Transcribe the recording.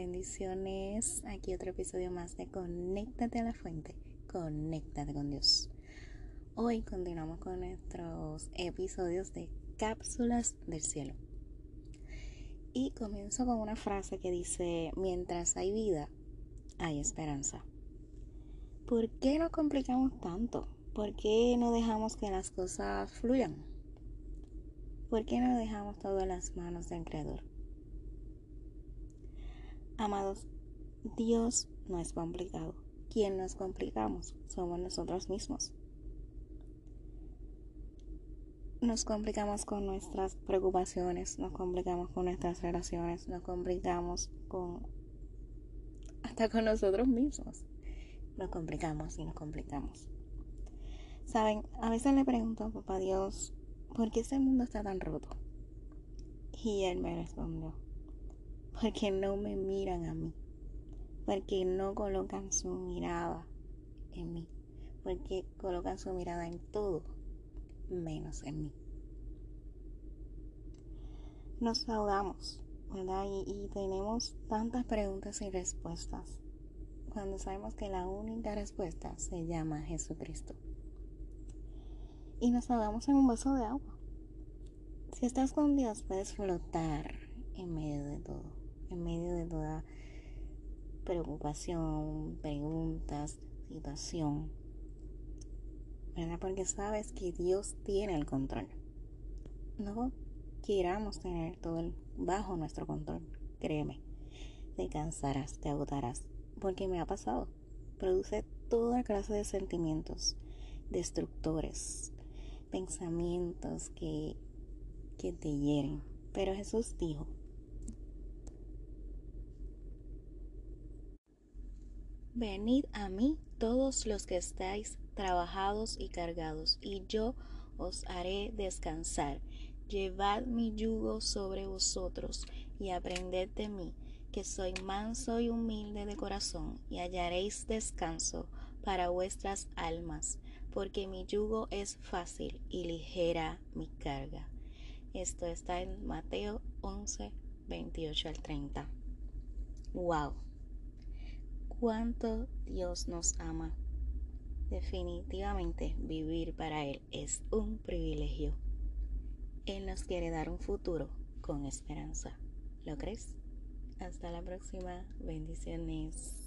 Bendiciones. Aquí otro episodio más de Conéctate a la fuente. Conéctate con Dios. Hoy continuamos con nuestros episodios de cápsulas del cielo. Y comienzo con una frase que dice, mientras hay vida, hay esperanza. ¿Por qué nos complicamos tanto? ¿Por qué no dejamos que las cosas fluyan? ¿Por qué no dejamos todo en las manos del Creador? Amados, Dios no es complicado. Quien nos complicamos somos nosotros mismos. Nos complicamos con nuestras preocupaciones, nos complicamos con nuestras relaciones, nos complicamos con hasta con nosotros mismos nos complicamos y nos complicamos. Saben, a veces le pregunto a papá Dios, ¿por qué este mundo está tan roto? Y él me respondió, porque no me miran a mí, porque no colocan su mirada en mí, porque colocan su mirada en todo, menos en mí. Nos ahogamos, ¿verdad? Y, tenemos tantas preguntas y respuestas cuando sabemos que la única respuesta se llama Jesucristo. Y nos ahogamos en un vaso de agua. Si estás con Dios, puedes flotar en medio de todo, en medio de toda preocupación, preguntas, situación. ¿Verdad? Porque sabes que Dios tiene el control. No queramos tener todo bajo nuestro control. Créeme, te cansarás, te agotarás, porque me ha pasado. Produce toda clase de sentimientos destructores, pensamientos que, que te hieren. Pero Jesús dijo, Venid a mí todos los que estáis trabajados y cargados, y yo os haré descansar. Llevad mi yugo sobre vosotros y aprended de mí que soy manso y humilde de corazón, y hallaréis descanso para vuestras almas, porque mi yugo es fácil y ligera mi carga. Esto está en Mateo 11, 28 al 30. ¡Wow! ¿Cuánto Dios nos ama? Definitivamente vivir para Él es un privilegio. Él nos quiere dar un futuro con esperanza. ¿Lo crees? Hasta la próxima. Bendiciones.